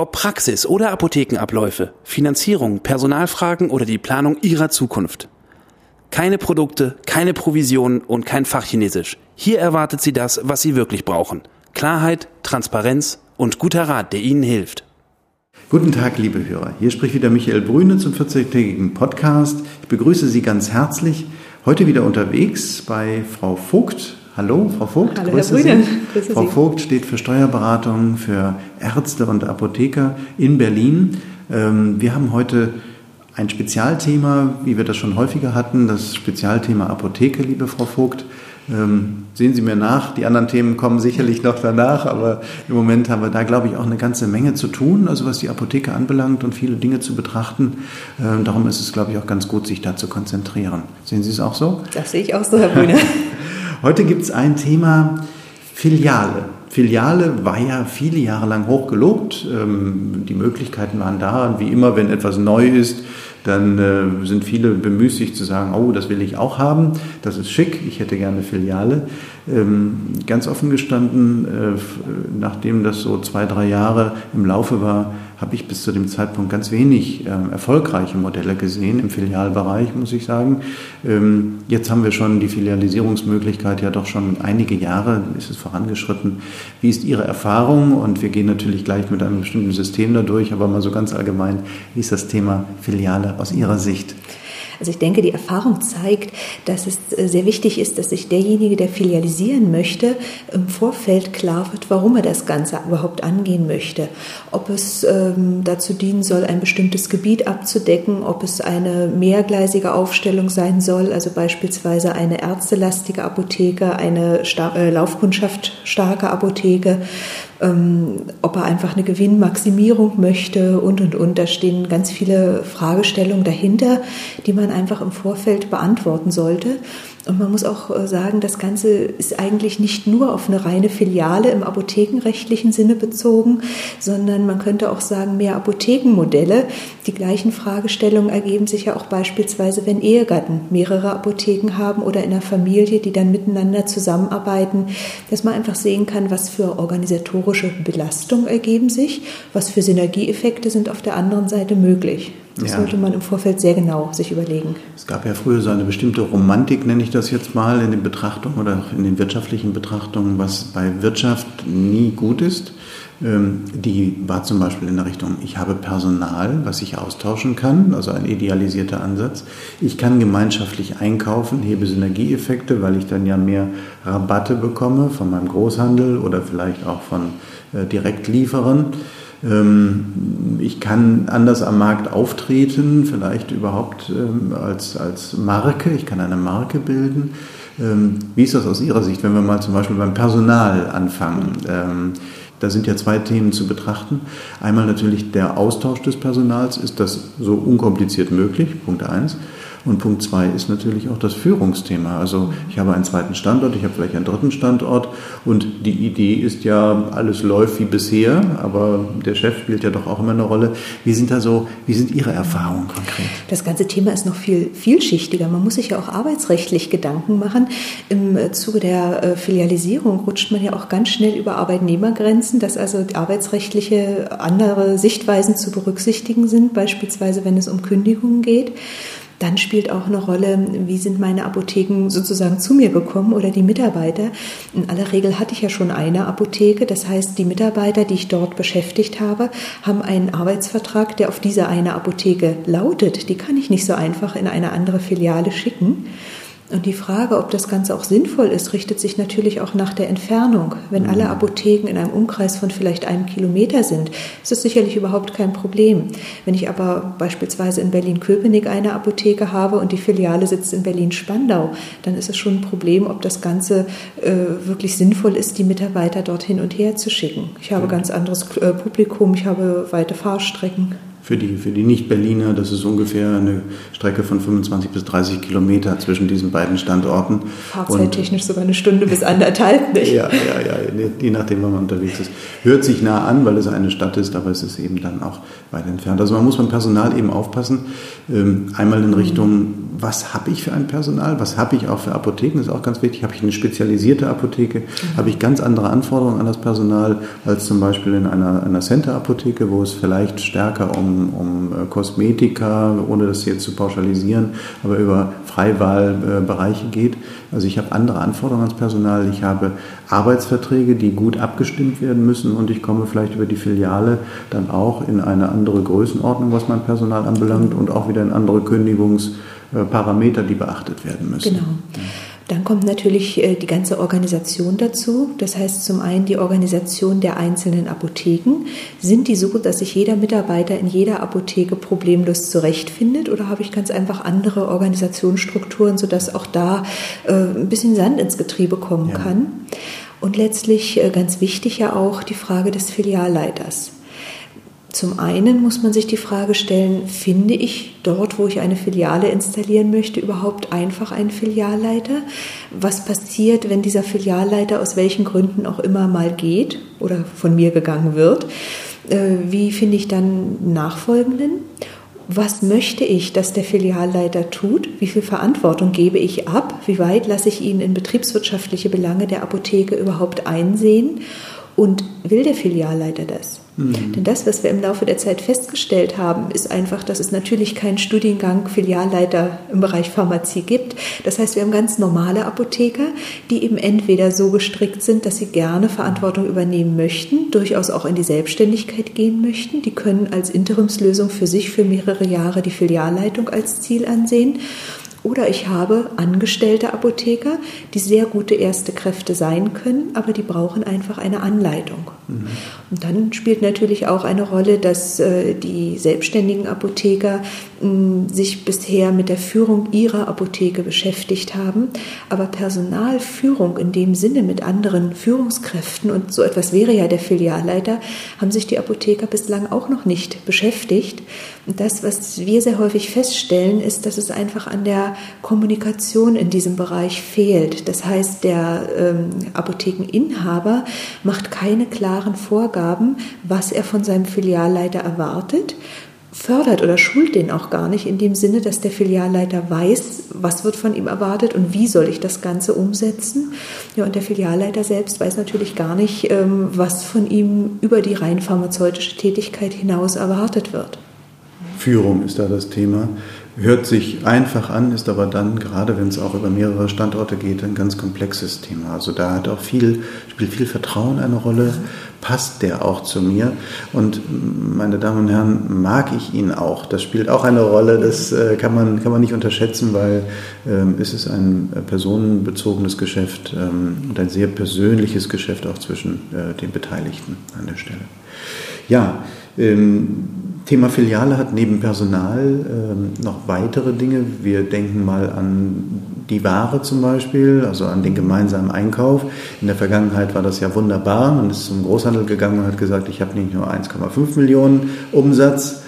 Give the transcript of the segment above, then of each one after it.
Ob Praxis oder Apothekenabläufe, Finanzierung, Personalfragen oder die Planung Ihrer Zukunft. Keine Produkte, keine Provisionen und kein Fachchinesisch. Hier erwartet Sie das, was Sie wirklich brauchen. Klarheit, Transparenz und guter Rat, der Ihnen hilft. Guten Tag, liebe Hörer. Hier spricht wieder Michael Brüne zum 40-tägigen Podcast. Ich begrüße Sie ganz herzlich. Heute wieder unterwegs bei Frau Vogt. Hallo, Frau Vogt. Hallo, Herr Brüne. Grüße Frau Vogt steht für Steuerberatung für Ärzte und Apotheker in Berlin. Ähm, wir haben heute ein Spezialthema, wie wir das schon häufiger hatten, das Spezialthema Apotheke, liebe Frau Vogt. Ähm, sehen Sie mir nach, die anderen Themen kommen sicherlich noch danach, aber im Moment haben wir da, glaube ich, auch eine ganze Menge zu tun, also was die Apotheke anbelangt und viele Dinge zu betrachten. Ähm, darum ist es, glaube ich, auch ganz gut, sich da zu konzentrieren. Sehen Sie es auch so? Das sehe ich auch so, Herr Brüne. Heute gibt es ein Thema Filiale. Filiale war ja viele Jahre lang hoch gelobt. Ähm, die Möglichkeiten waren da. Wie immer, wenn etwas neu ist, dann äh, sind viele bemüßigt zu sagen, oh, das will ich auch haben, das ist schick, ich hätte gerne Filiale. Ähm, ganz offen gestanden, äh, nachdem das so zwei, drei Jahre im Laufe war, habe ich bis zu dem Zeitpunkt ganz wenig äh, erfolgreiche Modelle gesehen im Filialbereich, muss ich sagen. Ähm, jetzt haben wir schon die Filialisierungsmöglichkeit ja doch schon einige Jahre, ist es vorangeschritten. Wie ist Ihre Erfahrung? Und wir gehen natürlich gleich mit einem bestimmten System dadurch, aber mal so ganz allgemein, wie ist das Thema Filiale aus Ihrer Sicht? Also ich denke, die Erfahrung zeigt, dass es äh, sehr wichtig ist, dass sich derjenige, der filialisieren möchte, im Vorfeld klar wird, warum er das Ganze überhaupt angehen möchte. Ob es ähm, dazu dienen soll, ein bestimmtes Gebiet abzudecken, ob es eine mehrgleisige Aufstellung sein soll, also beispielsweise eine ärztelastige Apotheke, eine Sta äh, Laufkundschaft starke Apotheke, ähm, ob er einfach eine Gewinnmaximierung möchte und, und, und. Da stehen ganz viele Fragestellungen dahinter, die man einfach im Vorfeld beantworten sollte. Und man muss auch äh, sagen, das Ganze ist eigentlich nicht nur auf eine reine Filiale im apothekenrechtlichen Sinne bezogen, sondern man könnte auch sagen, mehr Apothekenmodelle. Die gleichen Fragestellungen ergeben sich ja auch beispielsweise, wenn Ehegatten mehrere Apotheken haben oder in einer Familie, die dann miteinander zusammenarbeiten, dass man einfach sehen kann, was für organisatorische Belastungen ergeben sich, was für Synergieeffekte sind auf der anderen Seite möglich. Das ja. sollte man im Vorfeld sehr genau sich überlegen. Es gab ja früher so eine bestimmte Romantik, nenne ich das jetzt mal, in den Betrachtungen oder in den wirtschaftlichen Betrachtungen, was bei Wirtschaft nie gut ist. Ähm, die war zum Beispiel in der Richtung, ich habe Personal, was ich austauschen kann, also ein idealisierter Ansatz. Ich kann gemeinschaftlich einkaufen, hebe Synergieeffekte, weil ich dann ja mehr Rabatte bekomme von meinem Großhandel oder vielleicht auch von äh, Direktlieferern. Ähm, ich kann anders am Markt auftreten, vielleicht überhaupt ähm, als, als Marke. Ich kann eine Marke bilden. Ähm, wie ist das aus Ihrer Sicht, wenn wir mal zum Beispiel beim Personal anfangen? Da sind ja zwei Themen zu betrachten. Einmal natürlich der Austausch des Personals. Ist das so unkompliziert möglich? Punkt eins. Und Punkt zwei ist natürlich auch das Führungsthema. Also ich habe einen zweiten Standort, ich habe vielleicht einen dritten Standort und die Idee ist ja, alles läuft wie bisher, aber der Chef spielt ja doch auch immer eine Rolle. Wie sind da so, wie sind Ihre Erfahrungen konkret? Das ganze Thema ist noch viel vielschichtiger. Man muss sich ja auch arbeitsrechtlich Gedanken machen. Im Zuge der äh, Filialisierung rutscht man ja auch ganz schnell über Arbeitnehmergrenzen, dass also arbeitsrechtliche andere Sichtweisen zu berücksichtigen sind, beispielsweise wenn es um Kündigungen geht. Dann spielt auch eine Rolle, wie sind meine Apotheken sozusagen zu mir gekommen oder die Mitarbeiter. In aller Regel hatte ich ja schon eine Apotheke. Das heißt, die Mitarbeiter, die ich dort beschäftigt habe, haben einen Arbeitsvertrag, der auf diese eine Apotheke lautet. Die kann ich nicht so einfach in eine andere Filiale schicken. Und die Frage, ob das Ganze auch sinnvoll ist, richtet sich natürlich auch nach der Entfernung. Wenn alle mhm. Apotheken in einem Umkreis von vielleicht einem Kilometer sind, ist das sicherlich überhaupt kein Problem. Wenn ich aber beispielsweise in Berlin-Köpenick eine Apotheke habe und die Filiale sitzt in Berlin-Spandau, dann ist es schon ein Problem, ob das Ganze äh, wirklich sinnvoll ist, die Mitarbeiter dort hin und her zu schicken. Ich habe ganz anderes äh, Publikum, ich habe weite Fahrstrecken. Für die, für die Nicht-Berliner, das ist ungefähr eine Strecke von 25 bis 30 Kilometer zwischen diesen beiden Standorten. Fahrzeittechnisch sogar eine Stunde bis anderthalb, nicht? Ja, ja, ja, je nachdem, wann man unterwegs ist. Hört sich nah an, weil es eine Stadt ist, aber es ist eben dann auch weit entfernt. Also man muss beim Personal eben aufpassen. Ähm, einmal in Richtung, was habe ich für ein Personal? Was habe ich auch für Apotheken? Das ist auch ganz wichtig. Habe ich eine spezialisierte Apotheke? Habe ich ganz andere Anforderungen an das Personal als zum Beispiel in einer, einer Center-Apotheke, wo es vielleicht stärker um, um äh, Kosmetika, ohne das jetzt zu pauschalisieren, aber über Freiwahlbereiche geht. Also ich habe andere Anforderungen ans Personal. Ich habe Arbeitsverträge, die gut abgestimmt werden müssen und ich komme vielleicht über die Filiale dann auch in eine andere Größenordnung, was mein Personal anbelangt und auch wieder in andere Kündigungsparameter, die beachtet werden müssen. Genau. Dann kommt natürlich äh, die ganze Organisation dazu. Das heißt zum einen die Organisation der einzelnen Apotheken. Sind die so, dass sich jeder Mitarbeiter in jeder Apotheke problemlos zurechtfindet oder habe ich ganz einfach andere Organisationsstrukturen, sodass auch da äh, ein bisschen Sand ins Getriebe kommen ja. kann? Und letztlich äh, ganz wichtig ja auch die Frage des Filialleiters. Zum einen muss man sich die Frage stellen, finde ich dort, wo ich eine Filiale installieren möchte, überhaupt einfach einen Filialleiter? Was passiert, wenn dieser Filialleiter aus welchen Gründen auch immer mal geht oder von mir gegangen wird? Äh, wie finde ich dann Nachfolgenden? Was möchte ich, dass der Filialleiter tut? Wie viel Verantwortung gebe ich ab? Wie weit lasse ich ihn in betriebswirtschaftliche Belange der Apotheke überhaupt einsehen? Und will der Filialleiter das? Mhm. Denn das, was wir im Laufe der Zeit festgestellt haben, ist einfach, dass es natürlich keinen Studiengang Filialleiter im Bereich Pharmazie gibt. Das heißt, wir haben ganz normale Apotheker, die eben entweder so gestrickt sind, dass sie gerne Verantwortung übernehmen möchten, durchaus auch in die Selbstständigkeit gehen möchten. Die können als Interimslösung für sich für mehrere Jahre die Filialleitung als Ziel ansehen. Oder ich habe angestellte Apotheker, die sehr gute erste Kräfte sein können, aber die brauchen einfach eine Anleitung. Mhm. Und dann spielt natürlich auch eine Rolle, dass äh, die selbstständigen Apotheker sich bisher mit der Führung ihrer Apotheke beschäftigt haben, aber Personalführung in dem Sinne mit anderen Führungskräften und so etwas wäre ja der Filialleiter, haben sich die Apotheker bislang auch noch nicht beschäftigt. Und das, was wir sehr häufig feststellen, ist, dass es einfach an der Kommunikation in diesem Bereich fehlt. Das heißt, der ähm, Apothekeninhaber macht keine klaren Vorgaben, was er von seinem Filialleiter erwartet fördert oder schult den auch gar nicht in dem Sinne, dass der Filialleiter weiß, was wird von ihm erwartet und wie soll ich das Ganze umsetzen. Ja, und der Filialleiter selbst weiß natürlich gar nicht, ähm, was von ihm über die rein pharmazeutische Tätigkeit hinaus erwartet wird. Führung ist da das Thema. Hört sich einfach an, ist aber dann, gerade wenn es auch über mehrere Standorte geht, ein ganz komplexes Thema. Also da hat auch viel, spielt viel Vertrauen eine Rolle. Passt der auch zu mir? Und meine Damen und Herren, mag ich ihn auch? Das spielt auch eine Rolle. Das äh, kann, man, kann man nicht unterschätzen, weil ähm, es ist ein personenbezogenes Geschäft ähm, und ein sehr persönliches Geschäft auch zwischen äh, den Beteiligten an der Stelle. Ja, ähm, Thema Filiale hat neben Personal ähm, noch weitere Dinge. Wir denken mal an die Ware zum Beispiel, also an den gemeinsamen Einkauf. In der Vergangenheit war das ja wunderbar. Man ist zum Großhandel gegangen und hat gesagt, ich habe nicht nur 1,5 Millionen Umsatz,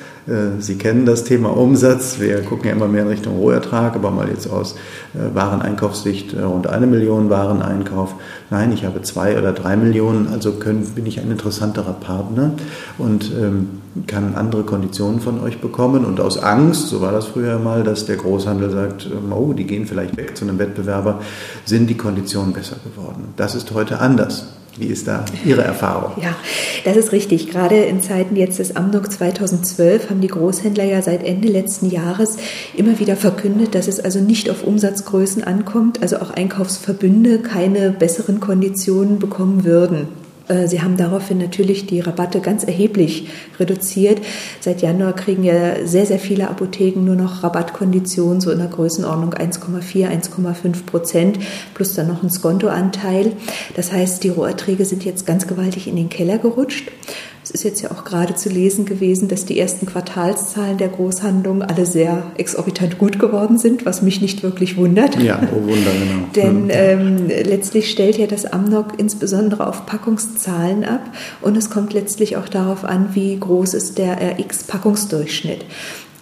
Sie kennen das Thema Umsatz. Wir gucken ja immer mehr in Richtung Rohertrag, aber mal jetzt aus äh, Wareneinkaufssicht äh, rund eine Million Wareneinkauf. Nein, ich habe zwei oder drei Millionen, also können, bin ich ein interessanterer Partner und ähm, kann andere Konditionen von euch bekommen. Und aus Angst, so war das früher mal, dass der Großhandel sagt, ähm, oh, die gehen vielleicht weg zu einem Wettbewerber, sind die Konditionen besser geworden. Das ist heute anders. Wie ist da Ihre Erfahrung? Ja, das ist richtig. Gerade in Zeiten jetzt des Amnok 2012 haben die Großhändler ja seit Ende letzten Jahres immer wieder verkündet, dass es also nicht auf Umsatzgrößen ankommt, also auch Einkaufsverbünde keine besseren Konditionen bekommen würden. Äh, sie haben daraufhin natürlich die Rabatte ganz erheblich reduziert. Seit Januar kriegen ja sehr, sehr viele Apotheken nur noch Rabattkonditionen, so in der Größenordnung 1,4, 1,5 Prozent, plus dann noch ein Skontoanteil. Das heißt, die Roherträge sind jetzt ganz gewaltig in den Keller gerutscht. Es ist jetzt ja auch gerade zu lesen gewesen, dass die ersten Quartalszahlen der Großhandlungen alle sehr exorbitant gut geworden sind, was mich nicht wirklich wundert. Ja, oh Wunder, genau. Denn hm. ähm, letztlich stellt ja das Amnok insbesondere auf Packungszahlen ab und es kommt letztlich auch darauf an, wie groß ist der RX-Packungsdurchschnitt.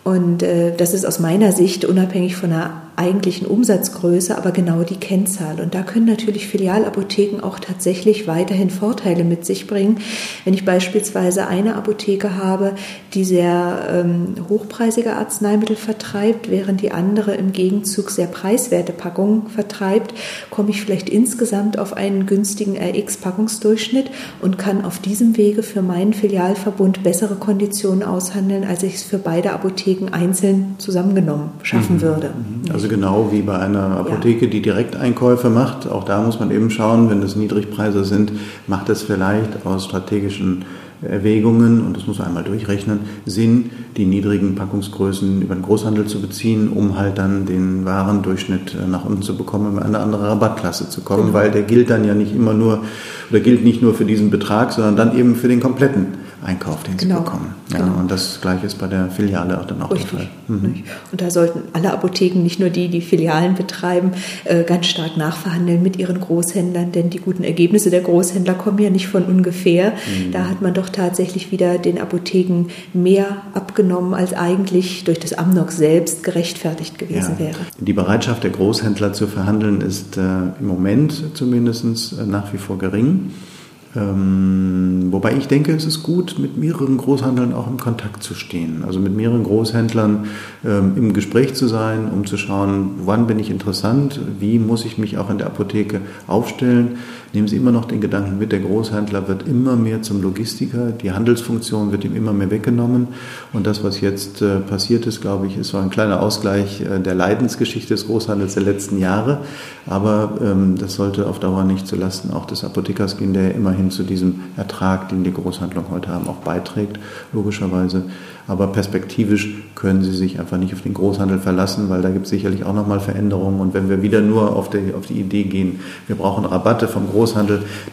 Und äh, das ist aus meiner Sicht unabhängig von der eigentlichen Umsatzgröße, aber genau die Kennzahl. Und da können natürlich Filialapotheken auch tatsächlich weiterhin Vorteile mit sich bringen. Wenn ich beispielsweise eine Apotheke habe, die sehr ähm, hochpreisige Arzneimittel vertreibt, während die andere im Gegenzug sehr preiswerte Packungen vertreibt, komme ich vielleicht insgesamt auf einen günstigen RX-Packungsdurchschnitt und kann auf diesem Wege für meinen Filialverbund bessere Konditionen aushandeln, als ich es für beide Apotheken einzeln zusammengenommen schaffen mhm. würde. Mhm. Also genau wie bei einer Apotheke, die Direkteinkäufe macht. Auch da muss man eben schauen, wenn das Niedrigpreise sind, macht es vielleicht aus strategischen Erwägungen, und das muss man einmal durchrechnen, Sinn, die niedrigen Packungsgrößen über den Großhandel zu beziehen, um halt dann den Warendurchschnitt äh, nach unten zu bekommen, um in eine andere Rabattklasse zu kommen, genau. weil der gilt dann ja nicht immer nur, oder gilt nicht nur für diesen Betrag, sondern dann eben für den kompletten Einkauf, den genau. sie bekommen. Ja, genau. Und das Gleiche ist bei der Filiale auch dann auch Richtig. der Fall. Mhm. Und da sollten alle Apotheken, nicht nur die, die Filialen betreiben, äh, ganz stark nachverhandeln mit ihren Großhändlern, denn die guten Ergebnisse der Großhändler kommen ja nicht von ungefähr. Mhm. Da hat man doch tatsächlich wieder den Apotheken mehr abgenommen, als eigentlich durch das Amnok selbst gerechtfertigt gewesen ja. wäre. Die Bereitschaft der Großhändler zu verhandeln ist äh, im Moment zumindest äh, nach wie vor gering. Ähm, wobei ich denke, es ist gut, mit mehreren Großhändlern auch im Kontakt zu stehen. Also mit mehreren Großhändlern ähm, im Gespräch zu sein, um zu schauen, wann bin ich interessant, wie muss ich mich auch in der Apotheke aufstellen. Nehmen Sie immer noch den Gedanken mit, der Großhändler wird immer mehr zum Logistiker, die Handelsfunktion wird ihm immer mehr weggenommen. Und das, was jetzt äh, passiert ist, glaube ich, ist so ein kleiner Ausgleich äh, der Leidensgeschichte des Großhandels der letzten Jahre. Aber ähm, das sollte auf Dauer nicht zulasten auch des Apothekers gehen, der immerhin zu diesem Ertrag, den die Großhandlungen heute haben, auch beiträgt, logischerweise. Aber perspektivisch können Sie sich einfach nicht auf den Großhandel verlassen, weil da gibt es sicherlich auch nochmal Veränderungen. Und wenn wir wieder nur auf die, auf die Idee gehen, wir brauchen Rabatte vom Großhandel,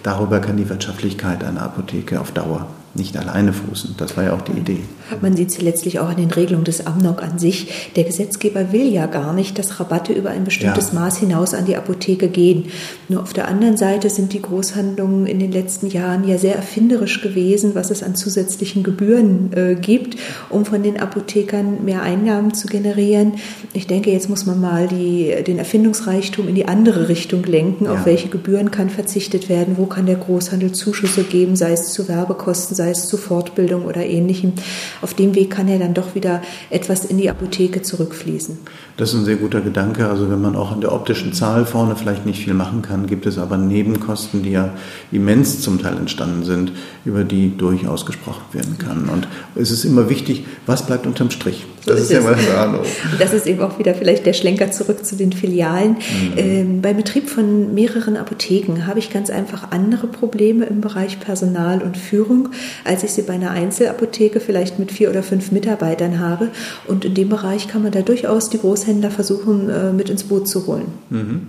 darüber kann die Wirtschaftlichkeit einer Apotheke auf Dauer nicht alleine fußen. Das war ja auch die Idee. Man sieht sie letztlich auch an den Regelungen des Amnok an sich. Der Gesetzgeber will ja gar nicht, dass Rabatte über ein bestimmtes ja. Maß hinaus an die Apotheke gehen. Nur auf der anderen Seite sind die Großhandlungen in den letzten Jahren ja sehr erfinderisch gewesen, was es an zusätzlichen Gebühren äh, gibt, um von den Apothekern mehr Einnahmen zu generieren. Ich denke, jetzt muss man mal die, den Erfindungsreichtum in die andere Richtung lenken. Ja. Auf welche Gebühren kann verzichtet werden? Wo kann der Großhandel Zuschüsse geben, sei es zu Werbekosten, sei es zu Fortbildung oder ähnlichem. Auf dem Weg kann ja dann doch wieder etwas in die Apotheke zurückfließen. Das ist ein sehr guter Gedanke. Also wenn man auch an der optischen Zahl vorne vielleicht nicht viel machen kann, gibt es aber Nebenkosten, die ja immens zum Teil entstanden sind, über die durchaus gesprochen werden kann. Und es ist immer wichtig, was bleibt unterm Strich. Das ist, ja mal eine Das ist eben auch wieder vielleicht der Schlenker zurück zu den Filialen. Mhm. Ähm, beim Betrieb von mehreren Apotheken habe ich ganz einfach andere Probleme im Bereich Personal und Führung, als ich sie bei einer Einzelapotheke vielleicht mit vier oder fünf Mitarbeitern habe. Und in dem Bereich kann man da durchaus die Großhändler versuchen, äh, mit ins Boot zu holen. Mhm.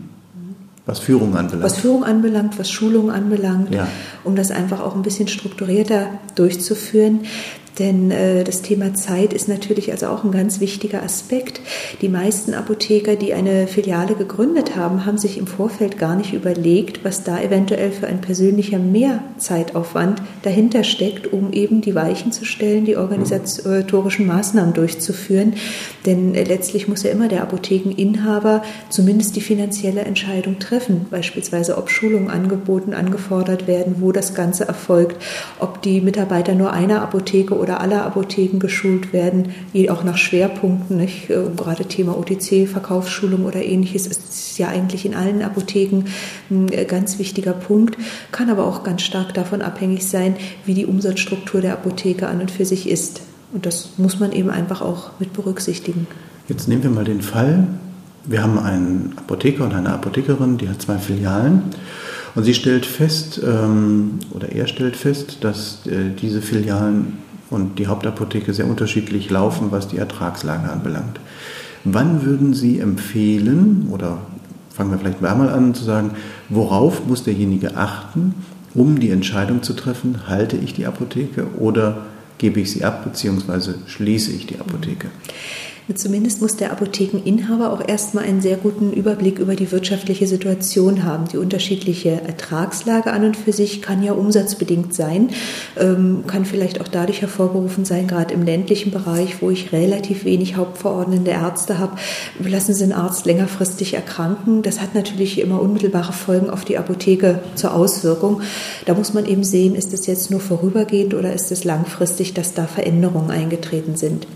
Was Führung anbelangt. Was Führung anbelangt, was Schulung anbelangt, ja. um das einfach auch ein bisschen strukturierter durchzuführen. Denn äh, das Thema Zeit ist natürlich also auch ein ganz wichtiger Aspekt. Die meisten Apotheker, die eine Filiale gegründet haben, haben sich im Vorfeld gar nicht überlegt, was da eventuell für ein persönlicher Mehrzeitaufwand dahinter steckt, um eben die Weichen zu stellen, die organisatorischen Maßnahmen durchzuführen. Denn äh, letztlich muss ja immer der Apothekeninhaber zumindest die finanzielle Entscheidung treffen, beispielsweise ob Schulungen angeboten, angefordert werden, wo das Ganze erfolgt, ob die Mitarbeiter nur einer Apotheke oder oder aller Apotheken geschult werden, die auch nach Schwerpunkten, nicht? Äh, gerade Thema OTC, Verkaufsschulung oder ähnliches, ist ja eigentlich in allen Apotheken ein äh, ganz wichtiger Punkt, kann aber auch ganz stark davon abhängig sein, wie die Umsatzstruktur der Apotheke an und für sich ist. Und das muss man eben einfach auch mit berücksichtigen. Jetzt nehmen wir mal den Fall, wir haben einen Apotheker und eine Apothekerin, die hat zwei Filialen. Und sie stellt fest, ähm, oder er stellt fest, dass äh, diese Filialen und die Hauptapotheke sehr unterschiedlich laufen, was die Ertragslage anbelangt. Wann würden Sie empfehlen, oder fangen wir vielleicht einmal an zu sagen, worauf muss derjenige achten, um die Entscheidung zu treffen, halte ich die Apotheke oder gebe ich sie ab bzw. schließe ich die Apotheke. Zumindest muss der Apothekeninhaber auch erstmal einen sehr guten Überblick über die wirtschaftliche Situation haben. Die unterschiedliche Ertragslage an und für sich kann ja umsatzbedingt sein, ähm, kann vielleicht auch dadurch hervorgerufen sein, gerade im ländlichen Bereich, wo ich relativ wenig hauptverordnende Ärzte habe, lassen Sie einen Arzt längerfristig erkranken. Das hat natürlich immer unmittelbare Folgen auf die Apotheke zur Auswirkung. Da muss man eben sehen, ist es jetzt nur vorübergehend oder ist es langfristig, dass da Veränderungen eingetreten sind.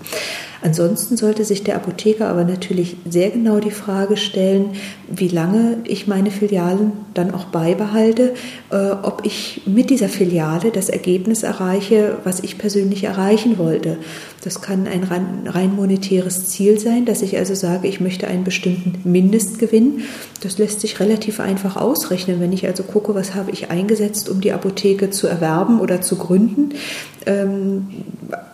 Ansonsten sollte sich der Apotheker aber natürlich sehr genau die Frage stellen, wie lange ich meine Filialen dann auch beibehalte, äh, ob ich mit dieser Filiale das Ergebnis erreiche, was ich persönlich erreichen wollte. Das kann ein rein monetäres Ziel sein, dass ich also sage, ich möchte einen bestimmten Mindestgewinn. Das lässt sich relativ einfach ausrechnen. Wenn ich also gucke, was habe ich eingesetzt, um die Apotheke zu erwerben oder zu gründen, ähm,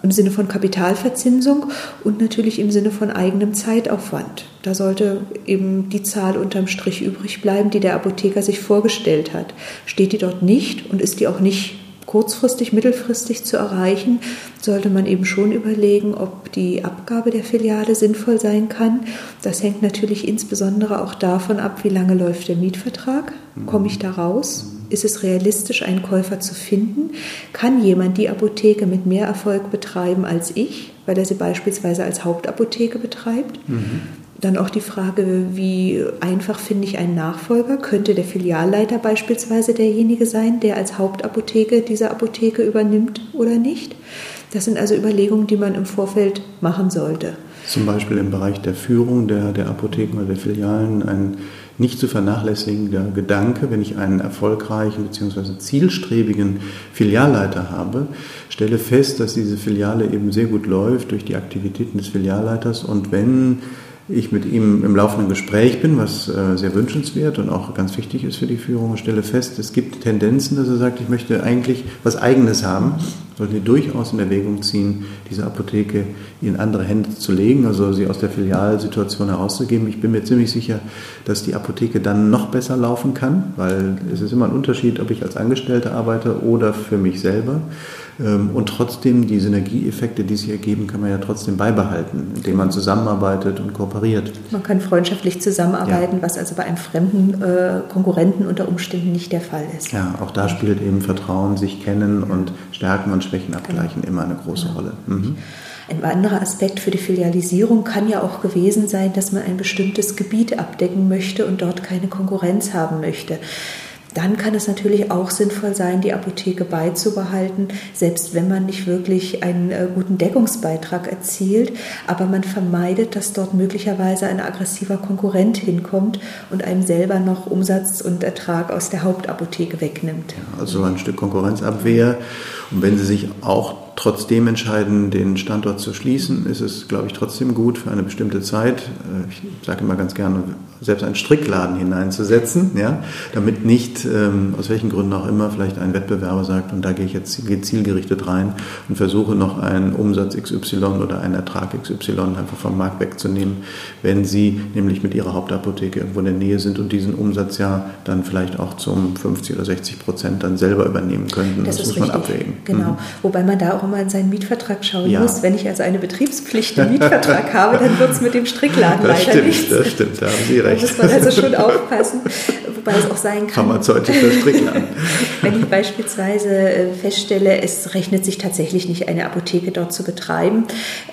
im Sinne von Kapitalverzinsung und natürlich im Sinne von eigenem Zeitaufwand. Da sollte eben die Zahl unterm Strich übrig bleiben, die der Apotheker sich vorgestellt hat. Steht die dort nicht und ist die auch nicht kurzfristig, mittelfristig zu erreichen, sollte man eben schon überlegen, ob die Abgabe der Filiale sinnvoll sein kann. Das hängt natürlich insbesondere auch davon ab, wie lange läuft der Mietvertrag. Komme ich da raus? Ist es realistisch, einen Käufer zu finden? Kann jemand die Apotheke mit mehr Erfolg betreiben als ich, weil er sie beispielsweise als Hauptapotheke betreibt? Mhm. Dann auch die Frage, wie einfach finde ich einen Nachfolger? Könnte der Filialleiter beispielsweise derjenige sein, der als Hauptapotheke diese Apotheke übernimmt oder nicht? Das sind also Überlegungen, die man im Vorfeld machen sollte. Zum Beispiel im Bereich der Führung der, der Apotheken oder der Filialen ein nicht zu vernachlässigender Gedanke, wenn ich einen erfolgreichen bzw. zielstrebigen Filialleiter habe, stelle fest, dass diese Filiale eben sehr gut läuft durch die Aktivitäten des Filialleiters und wenn ich mit ihm im laufenden Gespräch bin, was äh, sehr wünschenswert und auch ganz wichtig ist für die Führung, stelle fest, es gibt Tendenzen, dass er sagt, ich möchte eigentlich was Eigenes haben, sollten wir durchaus in Erwägung ziehen, diese Apotheke in andere Hände zu legen, also sie aus der Filialsituation herauszugeben. Ich bin mir ziemlich sicher, dass die Apotheke dann noch besser laufen kann, weil es ist immer ein Unterschied, ob ich als Angestellter arbeite oder für mich selber. Ähm, und trotzdem die Synergieeffekte, die sich ergeben, kann man ja trotzdem beibehalten, indem man zusammenarbeitet und kooperiert. Man kann freundschaftlich zusammenarbeiten, ja. was also bei einem fremden äh, Konkurrenten unter Umständen nicht der Fall ist. Ja, auch da spielt eben Vertrauen, sich kennen und Stärken und Schwächen abgleichen genau. immer eine große genau. Rolle. Mhm. Ein anderer Aspekt für die Filialisierung kann ja auch gewesen sein, dass man ein bestimmtes Gebiet abdecken möchte und dort keine Konkurrenz haben möchte dann kann es natürlich auch sinnvoll sein, die Apotheke beizubehalten, selbst wenn man nicht wirklich einen äh, guten Deckungsbeitrag erzielt, aber man vermeidet, dass dort möglicherweise ein aggressiver Konkurrent hinkommt und einem selber noch Umsatz und Ertrag aus der Hauptapotheke wegnimmt. Ja, also ein Stück Konkurrenzabwehr. Und wenn Sie sich auch trotzdem entscheiden, den Standort zu schließen, ist es, glaube ich, trotzdem gut für eine bestimmte Zeit. Äh, ich sage immer ganz gerne, selbst einen Strickladen hineinzusetzen, ja, damit nicht, ähm, aus welchen Gründen auch immer, vielleicht ein Wettbewerber sagt, und da gehe ich jetzt zielgerichtet rein und versuche noch einen Umsatz XY oder einen Ertrag XY einfach vom Markt wegzunehmen, wenn sie nämlich mit ihrer Hauptapotheke irgendwo in der Nähe sind und diesen Umsatz ja dann vielleicht auch zum 50 oder 60 Prozent dann selber übernehmen könnten. Das, das muss man abwägen. Genau. Mhm. Wobei man da auch immer in seinen Mietvertrag schauen ja. muss. Wenn ich also eine Betriebspflicht im Mietvertrag habe, dann wird es mit dem Strickladen das leider stimmt, nichts. Das stimmt, da haben Sie recht recht. Da muss man also schon aufpassen, wobei es auch sein kann. Pharmazeutischer Strickler. Wenn ich beispielsweise äh, feststelle, es rechnet sich tatsächlich nicht, eine Apotheke dort zu betreiben,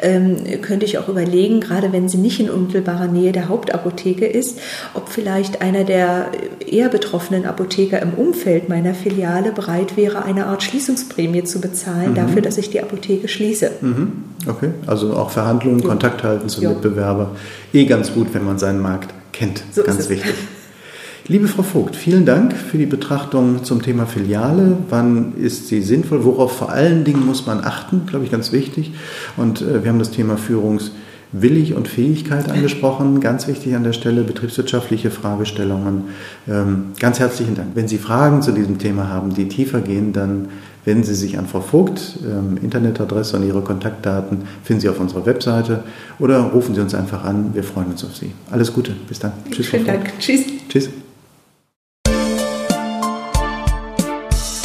ähm, könnte ich auch überlegen, gerade wenn sie nicht in unmittelbarer Nähe der Hauptapotheke ist, ob vielleicht einer der eher betroffenen Apotheker im Umfeld meiner Filiale bereit wäre, eine Art Schließungsprämie zu bezahlen, mhm. dafür, dass ich die Apotheke schließe. Mhm. Okay, also auch Verhandlungen, ja. Kontakt halten zum ja. Mitbewerber. Eh ganz gut, wenn man seinen Markt kennt. So Ganz wichtig. Liebe Frau Vogt, vielen Dank für die Betrachtung zum Thema Filiale. Wann ist sie sinnvoll? Worauf vor allen Dingen muss man achten? Glaube ich, ganz wichtig. Und äh, wir haben das Thema Führungswillig und Fähigkeit angesprochen. Ganz wichtig an der Stelle, betriebswirtschaftliche Fragestellungen. Ähm, ganz herzlichen Dank. Wenn Sie Fragen zu diesem Thema haben, die tiefer gehen, dann Wenden Sie sich an Frau Vogt, ähm, Internetadresse und Ihre Kontaktdaten finden Sie auf unserer Webseite oder rufen Sie uns einfach an. Wir freuen uns auf Sie. Alles Gute. Bis dann. Tschüss. Vielen Dank. Tschüss. Tschüss.